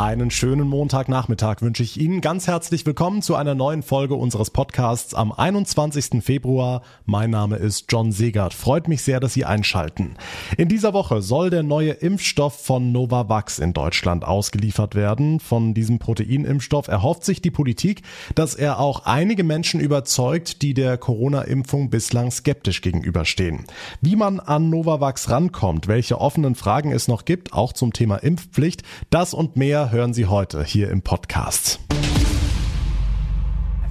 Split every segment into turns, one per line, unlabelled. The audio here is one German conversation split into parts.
Einen schönen Montagnachmittag wünsche ich Ihnen ganz herzlich willkommen zu einer neuen Folge unseres Podcasts am 21. Februar. Mein Name ist John Segert. Freut mich sehr, dass Sie einschalten. In dieser Woche soll der neue Impfstoff von Novavax in Deutschland ausgeliefert werden. Von diesem Proteinimpfstoff erhofft sich die Politik, dass er auch einige Menschen überzeugt, die der Corona-Impfung bislang skeptisch gegenüberstehen. Wie man an Novavax rankommt, welche offenen Fragen es noch gibt, auch zum Thema Impfpflicht, das und mehr hören Sie heute hier im Podcast.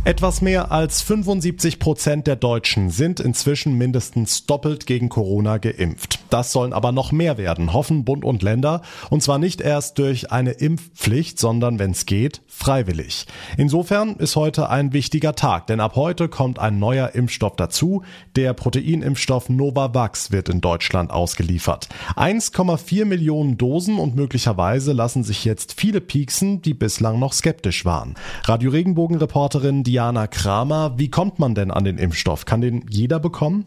Etwas mehr als 75 Prozent der Deutschen sind inzwischen mindestens doppelt gegen Corona geimpft. Das sollen aber noch mehr werden, hoffen Bund und Länder. Und zwar nicht erst durch eine Impfpflicht, sondern wenn es geht, freiwillig. Insofern ist heute ein wichtiger Tag, denn ab heute kommt ein neuer Impfstoff dazu. Der Proteinimpfstoff Novavax wird in Deutschland ausgeliefert. 1,4 Millionen Dosen und möglicherweise lassen sich jetzt viele pieksen, die bislang noch skeptisch waren. Radio Regenbogen Reporterin Diana Kramer. Wie kommt man denn an den Impfstoff? Kann den jeder bekommen?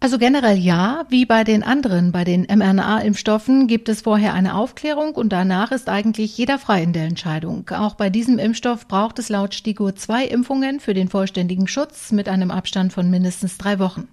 Also generell ja, wie bei den anderen, bei den mRNA-Impfstoffen gibt es vorher eine Aufklärung und danach ist eigentlich jeder frei in der Entscheidung. Auch bei diesem Impfstoff braucht es laut STIKO zwei Impfungen für den vollständigen Schutz mit einem Abstand von mindestens drei Wochen.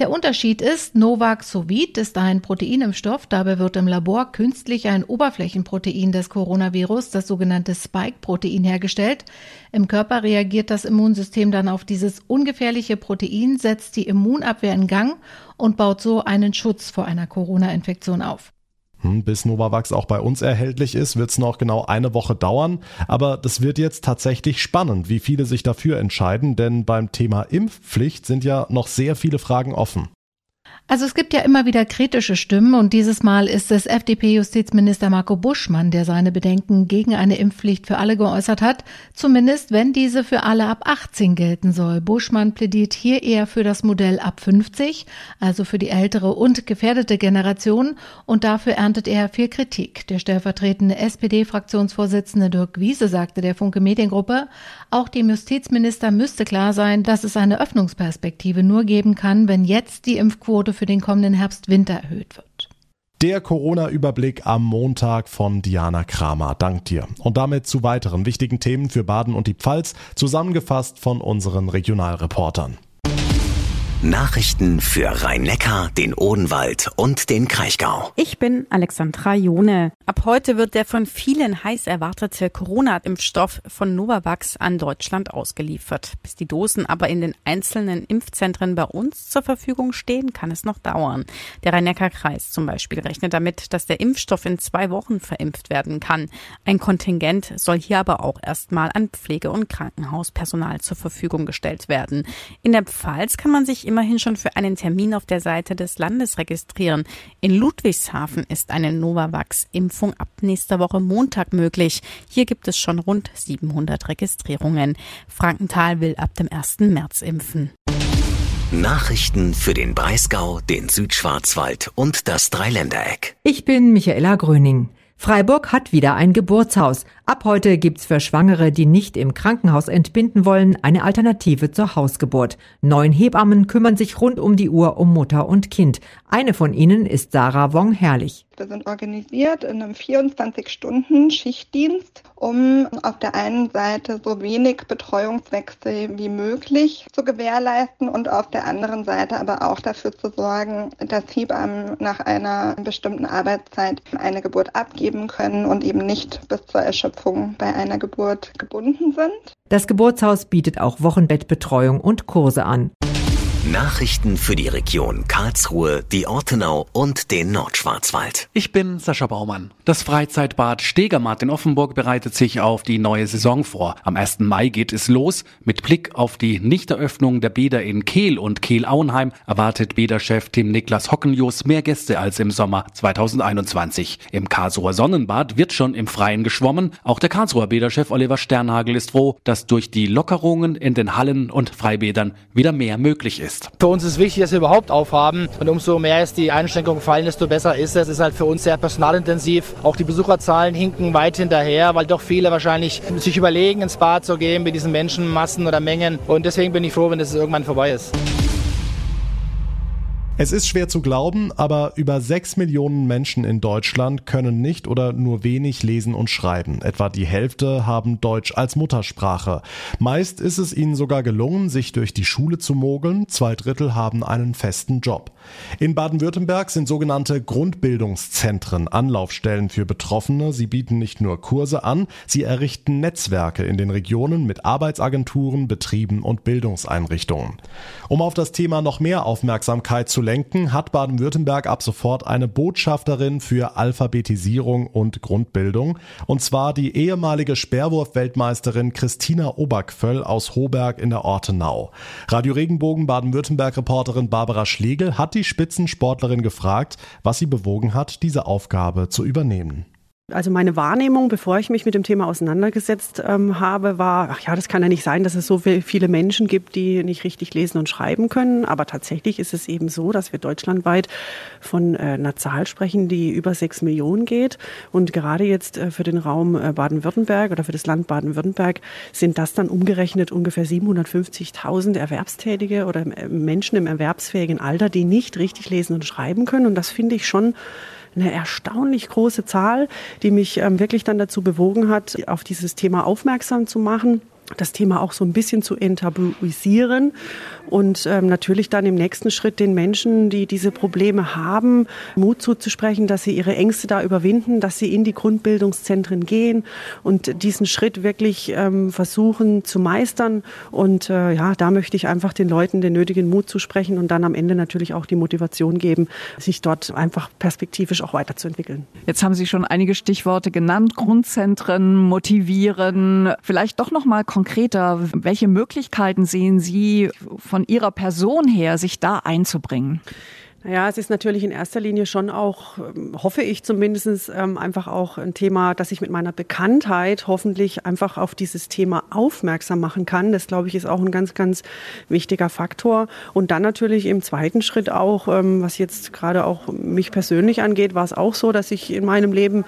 Der Unterschied ist, Novavax-Sovid ist ein Proteinimpfstoff, dabei wird im Labor künstlich ein Oberflächenprotein des Coronavirus, das sogenannte Spike-Protein, hergestellt. Im Körper reagiert das Immunsystem dann auf dieses ungefährliche Protein, setzt die Immunabwehr in Gang und baut so einen Schutz vor einer Corona-Infektion auf.
Hm, bis Novavax auch bei uns erhältlich ist, wird es noch genau eine Woche dauern. Aber das wird jetzt tatsächlich spannend, wie viele sich dafür entscheiden, denn beim Thema Impfpflicht sind ja noch sehr viele Fragen offen.
Also es gibt ja immer wieder kritische Stimmen und dieses Mal ist es FDP-Justizminister Marco Buschmann, der seine Bedenken gegen eine Impfpflicht für alle geäußert hat, zumindest wenn diese für alle ab 18 gelten soll. Buschmann plädiert hier eher für das Modell ab 50, also für die ältere und gefährdete Generation und dafür erntet er viel Kritik. Der stellvertretende SPD-Fraktionsvorsitzende Dirk Wiese sagte der Funke Mediengruppe, auch dem Justizminister müsste klar sein, dass es eine Öffnungsperspektive nur geben kann, wenn jetzt die Impfquote für den kommenden Herbst-Winter erhöht wird.
Der Corona-Überblick am Montag von Diana Kramer. Dank dir. Und damit zu weiteren wichtigen Themen für Baden und die Pfalz, zusammengefasst von unseren Regionalreportern.
Nachrichten für Rhein-Neckar, den Odenwald und den Kraichgau.
Ich bin Alexandra Jone. Ab heute wird der von vielen heiß erwartete Corona-Impfstoff von Novavax an Deutschland ausgeliefert. Bis die Dosen aber in den einzelnen Impfzentren bei uns zur Verfügung stehen, kann es noch dauern. Der Rhein-Neckar-Kreis zum Beispiel rechnet damit, dass der Impfstoff in zwei Wochen verimpft werden kann. Ein Kontingent soll hier aber auch erstmal an Pflege- und Krankenhauspersonal zur Verfügung gestellt werden. In der Pfalz kann man sich immerhin schon für einen Termin auf der Seite des Landes registrieren. In Ludwigshafen ist eine Novavax-Impfung ab nächster Woche Montag möglich. Hier gibt es schon rund 700 Registrierungen. Frankenthal will ab dem 1. März impfen.
Nachrichten für den Breisgau, den Südschwarzwald und das Dreiländereck.
Ich bin Michaela Gröning. Freiburg hat wieder ein Geburtshaus. Ab heute gibt's für Schwangere, die nicht im Krankenhaus entbinden wollen, eine Alternative zur Hausgeburt. Neun Hebammen kümmern sich rund um die Uhr um Mutter und Kind. Eine von ihnen ist Sarah Wong-Herrlich.
Wir sind organisiert in einem 24-Stunden-Schichtdienst, um auf der einen Seite so wenig Betreuungswechsel wie möglich zu gewährleisten und auf der anderen Seite aber auch dafür zu sorgen, dass Hebammen nach einer bestimmten Arbeitszeit eine Geburt abgeben können und eben nicht bis zur Erschöpfung bei einer Geburt gebunden sind.
Das Geburtshaus bietet auch Wochenbettbetreuung und Kurse an.
Nachrichten für die Region Karlsruhe, die Ortenau und den Nordschwarzwald.
Ich bin Sascha Baumann. Das Freizeitbad Stegermatt in Offenburg bereitet sich auf die neue Saison vor. Am 1. Mai geht es los. Mit Blick auf die Nichteröffnung der Bäder in Kehl und Kehl-Auenheim erwartet Bäderchef Tim Niklas Hockenjus mehr Gäste als im Sommer 2021. Im Karlsruher Sonnenbad wird schon im Freien geschwommen. Auch der Karlsruher Bäderchef Oliver Sternhagel ist froh, dass durch die Lockerungen in den Hallen und Freibädern wieder mehr möglich ist ist.
Für uns ist wichtig, dass wir überhaupt aufhaben. Und umso mehr es die Einschränkungen fallen, desto besser ist es. Es ist halt für uns sehr personalintensiv. Auch die Besucherzahlen hinken weit hinterher, weil doch viele wahrscheinlich sich überlegen, ins Bad zu gehen mit diesen Menschenmassen oder Mengen. Und deswegen bin ich froh, wenn das irgendwann vorbei ist.
Es ist schwer zu glauben, aber über sechs Millionen Menschen in Deutschland können nicht oder nur wenig lesen und schreiben. Etwa die Hälfte haben Deutsch als Muttersprache. Meist ist es ihnen sogar gelungen, sich durch die Schule zu mogeln. Zwei Drittel haben einen festen Job. In Baden-Württemberg sind sogenannte Grundbildungszentren Anlaufstellen für Betroffene. Sie bieten nicht nur Kurse an, sie errichten Netzwerke in den Regionen mit Arbeitsagenturen, Betrieben und Bildungseinrichtungen. Um auf das Thema noch mehr Aufmerksamkeit zu lenken, hat Baden-Württemberg ab sofort eine Botschafterin für Alphabetisierung und Grundbildung, und zwar die ehemalige Sperrwurf-Weltmeisterin Christina Obergvöll aus Hoberg in der Ortenau. Radio Regenbogen Baden-Württemberg-Reporterin Barbara Schlegel hat die Spitzensportlerin gefragt, was sie bewogen hat, diese Aufgabe zu übernehmen.
Also meine Wahrnehmung, bevor ich mich mit dem Thema auseinandergesetzt ähm, habe, war, ach ja, das kann ja nicht sein, dass es so viele Menschen gibt, die nicht richtig lesen und schreiben können. Aber tatsächlich ist es eben so, dass wir deutschlandweit von äh, einer Zahl sprechen, die über sechs Millionen geht. Und gerade jetzt äh, für den Raum äh, Baden-Württemberg oder für das Land Baden-Württemberg sind das dann umgerechnet ungefähr 750.000 Erwerbstätige oder äh, Menschen im erwerbsfähigen Alter, die nicht richtig lesen und schreiben können. Und das finde ich schon eine erstaunlich große Zahl, die mich ähm, wirklich dann dazu bewogen hat, auf dieses Thema aufmerksam zu machen das Thema auch so ein bisschen zu enttabuisieren und ähm, natürlich dann im nächsten Schritt den Menschen, die diese Probleme haben, Mut zuzusprechen, dass sie ihre Ängste da überwinden, dass sie in die Grundbildungszentren gehen und diesen Schritt wirklich ähm, versuchen zu meistern. Und äh, ja, da möchte ich einfach den Leuten den nötigen Mut zusprechen und dann am Ende natürlich auch die Motivation geben, sich dort einfach perspektivisch auch weiterzuentwickeln.
Jetzt haben Sie schon einige Stichworte genannt: Grundzentren, motivieren, vielleicht doch noch mal konkreter. Welche Möglichkeiten sehen Sie von Ihrer Person her, sich da einzubringen?
Naja, es ist natürlich in erster Linie schon auch, ähm, hoffe ich zumindest, ähm, einfach auch ein Thema, dass ich mit meiner Bekanntheit hoffentlich einfach auf dieses Thema aufmerksam machen kann. Das, glaube ich, ist auch ein ganz, ganz wichtiger Faktor. Und dann natürlich im zweiten Schritt auch, ähm, was jetzt gerade auch mich persönlich angeht, war es auch so, dass ich in meinem Leben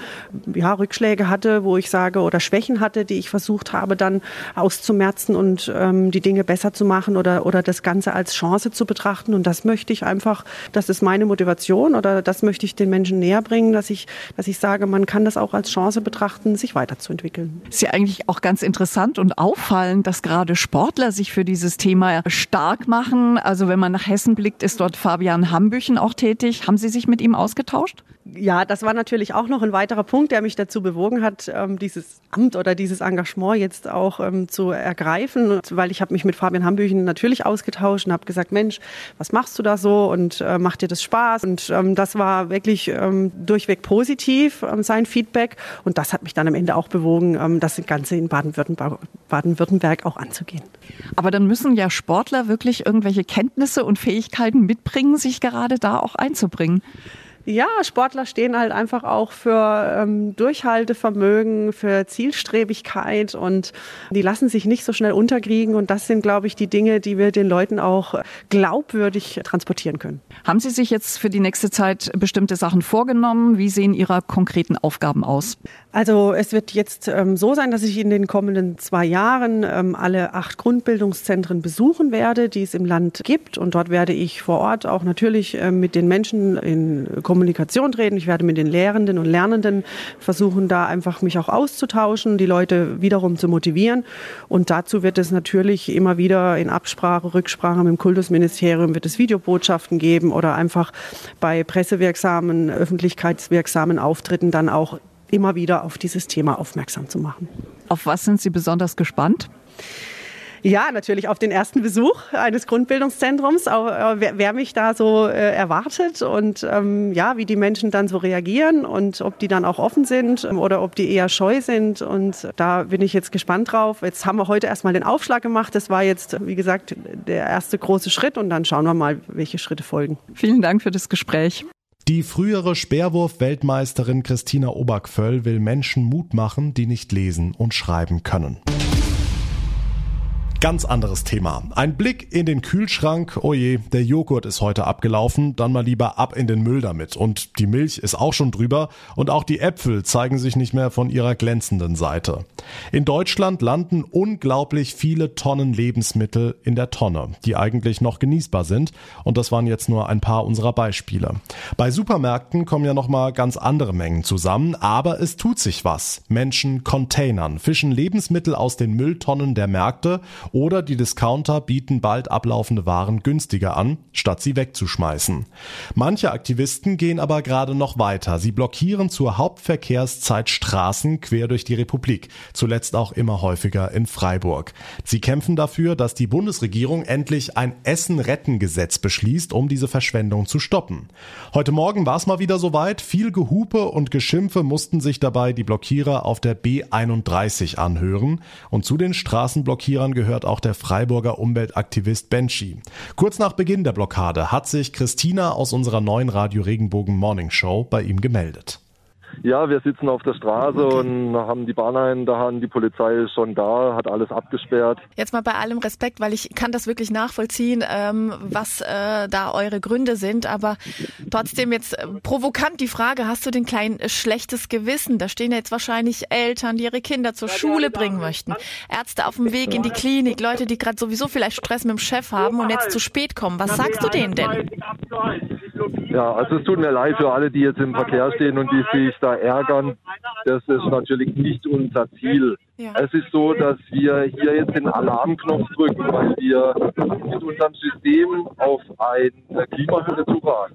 ja, Rückschläge hatte, wo ich sage, oder Schwächen hatte, die ich versucht habe, dann auszumerzen und ähm, die Dinge besser zu machen oder, oder das Ganze als Chance zu betrachten. Und das möchte ich einfach, das ist meine Motivation oder das möchte ich den Menschen näher bringen, dass ich, dass ich sage, man kann das auch als Chance betrachten, sich weiterzuentwickeln.
Ist ja eigentlich auch ganz interessant und auffallend, dass gerade Sportler sich für dieses Thema stark machen. Also wenn man nach Hessen blickt, ist dort Fabian Hambüchen auch tätig. Haben Sie sich mit ihm ausgetauscht?
Ja, das war natürlich auch noch ein weiterer Punkt, der mich dazu bewogen hat, ähm, dieses Amt oder dieses Engagement jetzt auch ähm, zu ergreifen, weil ich habe mich mit Fabian Hambüchen natürlich ausgetauscht und habe gesagt, Mensch, was machst du da so und äh, macht dir das Spaß? Und ähm, das war wirklich durchweg positiv, sein Feedback. Und das hat mich dann am Ende auch bewogen, das Ganze in Baden-Württemberg Baden auch anzugehen.
Aber dann müssen ja Sportler wirklich irgendwelche Kenntnisse und Fähigkeiten mitbringen, sich gerade da auch einzubringen.
Ja, Sportler stehen halt einfach auch für ähm, Durchhaltevermögen, für Zielstrebigkeit und die lassen sich nicht so schnell unterkriegen. Und das sind, glaube ich, die Dinge, die wir den Leuten auch glaubwürdig transportieren können.
Haben Sie sich jetzt für die nächste Zeit bestimmte Sachen vorgenommen? Wie sehen Ihre konkreten Aufgaben aus?
Also es wird jetzt ähm, so sein, dass ich in den kommenden zwei Jahren ähm, alle acht Grundbildungszentren besuchen werde, die es im Land gibt. Und dort werde ich vor Ort auch natürlich äh, mit den Menschen in Kommunikation treten. Ich werde mit den Lehrenden und Lernenden versuchen, da einfach mich auch auszutauschen, die Leute wiederum zu motivieren. Und dazu wird es natürlich immer wieder in Absprache, Rücksprache mit dem Kultusministerium wird es Videobotschaften geben oder einfach bei pressewirksamen, öffentlichkeitswirksamen Auftritten dann auch immer wieder auf dieses Thema aufmerksam zu machen.
Auf was sind Sie besonders gespannt?
Ja, natürlich auf den ersten Besuch eines Grundbildungszentrums, auch, äh, wer, wer, mich da so äh, erwartet und ähm, ja, wie die Menschen dann so reagieren und ob die dann auch offen sind ähm, oder ob die eher scheu sind. Und da bin ich jetzt gespannt drauf. Jetzt haben wir heute erstmal den Aufschlag gemacht. Das war jetzt, wie gesagt, der erste große Schritt und dann schauen wir mal, welche Schritte folgen.
Vielen Dank für das Gespräch.
Die frühere Speerwurf-Weltmeisterin Christina Obergvöll will Menschen Mut machen, die nicht lesen und schreiben können. Ganz anderes Thema. Ein Blick in den Kühlschrank. Oh je, der Joghurt ist heute abgelaufen. Dann mal lieber ab in den Müll damit. Und die Milch ist auch schon drüber. Und auch die Äpfel zeigen sich nicht mehr von ihrer glänzenden Seite. In Deutschland landen unglaublich viele Tonnen Lebensmittel in der Tonne, die eigentlich noch genießbar sind. Und das waren jetzt nur ein paar unserer Beispiele. Bei Supermärkten kommen ja nochmal ganz andere Mengen zusammen. Aber es tut sich was. Menschen Containern, fischen Lebensmittel aus den Mülltonnen der Märkte oder die Discounter bieten bald ablaufende Waren günstiger an, statt sie wegzuschmeißen. Manche Aktivisten gehen aber gerade noch weiter. Sie blockieren zur Hauptverkehrszeit Straßen quer durch die Republik, zuletzt auch immer häufiger in Freiburg. Sie kämpfen dafür, dass die Bundesregierung endlich ein Essen-Retten-Gesetz beschließt, um diese Verschwendung zu stoppen. Heute Morgen war es mal wieder soweit. Viel Gehupe und Geschimpfe mussten sich dabei die Blockierer auf der B31 anhören. Und zu den Straßenblockierern gehört fordert auch der Freiburger Umweltaktivist Benchi. Kurz nach Beginn der Blockade hat sich Christina aus unserer neuen Radio Regenbogen Morning Show bei ihm gemeldet.
Ja, wir sitzen auf der Straße okay. und haben die Bahner in der Hand, die Polizei ist schon da, hat alles abgesperrt.
Jetzt mal bei allem Respekt, weil ich kann das wirklich nachvollziehen, ähm, was äh, da eure Gründe sind, aber trotzdem jetzt äh, provokant die Frage, hast du den kleinen äh, schlechtes Gewissen? Da stehen jetzt wahrscheinlich Eltern, die ihre Kinder zur Schule bringen möchten, Ärzte auf dem Weg in die Klinik, Leute, die gerade sowieso vielleicht Stress mit dem Chef haben und jetzt zu spät kommen. Was sagst du denen denn?
Ja, also es tut mir leid für alle, die jetzt im Verkehr stehen und die sich da ärgern. Das ist natürlich nicht unser Ziel. Ja. Es ist so, dass wir hier jetzt den Alarmknopf drücken, weil wir mit unserem System auf eine Klimahölle zufahren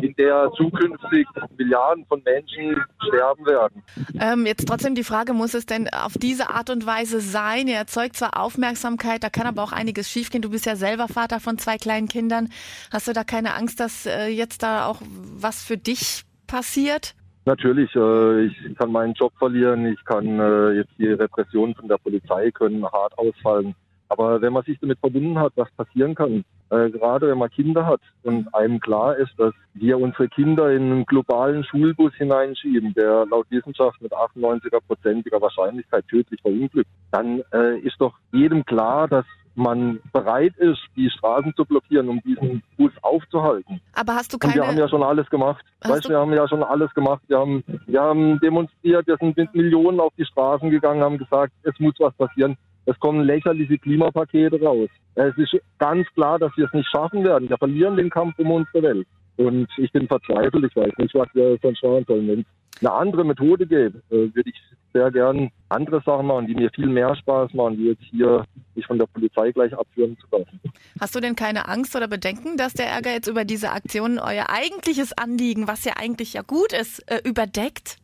in der zukünftig Milliarden von Menschen sterben werden.
Ähm, jetzt trotzdem die Frage, muss es denn auf diese Art und Weise sein? Er erzeugt zwar Aufmerksamkeit, da kann aber auch einiges schiefgehen. Du bist ja selber Vater von zwei kleinen Kindern. Hast du da keine Angst, dass äh, jetzt da auch was für dich passiert?
Natürlich, äh, ich kann meinen Job verlieren, ich kann äh, jetzt die Repressionen von der Polizei können hart ausfallen. Aber wenn man sich damit verbunden hat, was passieren kann, äh, gerade wenn man Kinder hat und einem klar ist, dass wir unsere Kinder in einen globalen Schulbus hineinschieben, der laut Wissenschaft mit 98er-prozentiger Wahrscheinlichkeit tödlich verunglückt, dann äh, ist doch jedem klar, dass man bereit ist, die Straßen zu blockieren, um diesen Bus aufzuhalten.
Aber hast du keine...
Und wir haben ja schon alles gemacht. weißt, wir haben ja schon alles gemacht. Wir haben, wir haben demonstriert, wir sind mit Millionen auf die Straßen gegangen, haben gesagt, es muss was passieren. Es kommen lächerliche Klimapakete raus. Es ist ganz klar, dass wir es nicht schaffen werden. Wir verlieren den Kampf um unsere Welt. Und ich bin verzweifelt. Ich weiß nicht, was wir sonst machen sollen. Wenn es eine andere Methode gäbe, äh, würde ich sehr gern andere Sachen machen, die mir viel mehr Spaß machen, wie jetzt hier mich von der Polizei gleich abführen zu lassen.
Hast du denn keine Angst oder Bedenken, dass der Ärger jetzt über diese Aktionen euer eigentliches Anliegen, was ja eigentlich ja gut ist, äh, überdeckt?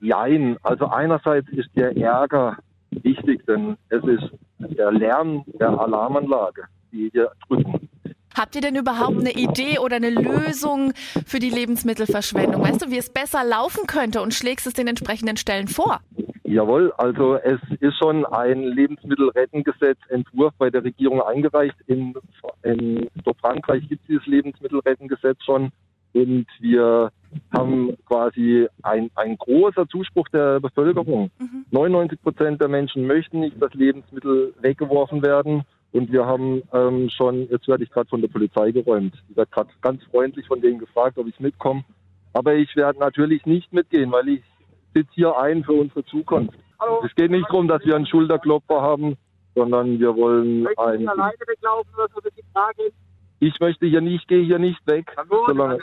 Jein. Also einerseits ist der Ärger wichtig, denn es ist der Lärm der Alarmanlage, die hier drücken.
Habt ihr denn überhaupt eine Idee oder eine Lösung für die Lebensmittelverschwendung? Weißt du, wie es besser laufen könnte und schlägst es den entsprechenden Stellen vor?
Jawohl, also es ist schon ein Lebensmittelrettengesetzentwurf bei der Regierung eingereicht. In, in Frankreich gibt es dieses Lebensmittelrettengesetz schon und wir haben quasi ein, ein großer Zuspruch der Bevölkerung. Mhm. 99 Prozent der Menschen möchten nicht, dass Lebensmittel weggeworfen werden. Und wir haben ähm, schon, jetzt werde ich gerade von der Polizei geräumt. Ich werde gerade ganz freundlich von denen gefragt, ob ich mitkomme. Aber ich werde natürlich nicht mitgehen, weil ich sitze hier ein für unsere Zukunft. Hallo. Es geht nicht darum, dass wir einen Schulterklopfer haben, sondern wir wollen ein. Alleine weglaufen die Frage ich möchte hier nicht, gehe hier nicht weg. Gut, solange,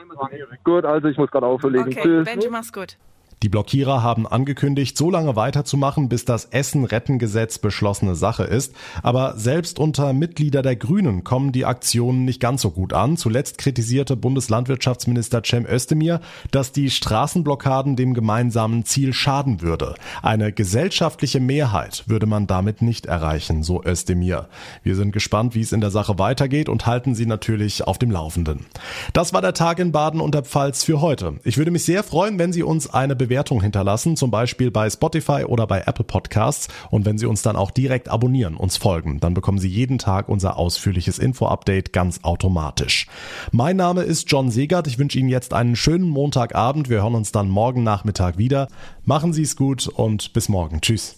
gut also ich muss gerade auflegen.
Okay, Tschüss. Benji, mach's gut.
Die Blockierer haben angekündigt, so lange weiterzumachen, bis das Essen-Retten-Gesetz beschlossene Sache ist. Aber selbst unter Mitglieder der Grünen kommen die Aktionen nicht ganz so gut an. Zuletzt kritisierte Bundeslandwirtschaftsminister Cem Özdemir, dass die Straßenblockaden dem gemeinsamen Ziel schaden würde. Eine gesellschaftliche Mehrheit würde man damit nicht erreichen, so Özdemir. Wir sind gespannt, wie es in der Sache weitergeht und halten Sie natürlich auf dem Laufenden. Das war der Tag in Baden und der Pfalz für heute. Ich würde mich sehr freuen, wenn Sie uns eine Bewertung Bewertung hinterlassen, zum Beispiel bei Spotify oder bei Apple Podcasts. Und wenn Sie uns dann auch direkt abonnieren, uns folgen, dann bekommen Sie jeden Tag unser ausführliches Info-Update ganz automatisch. Mein Name ist John Segert. Ich wünsche Ihnen jetzt einen schönen Montagabend. Wir hören uns dann morgen Nachmittag wieder. Machen Sie es gut und bis morgen. Tschüss.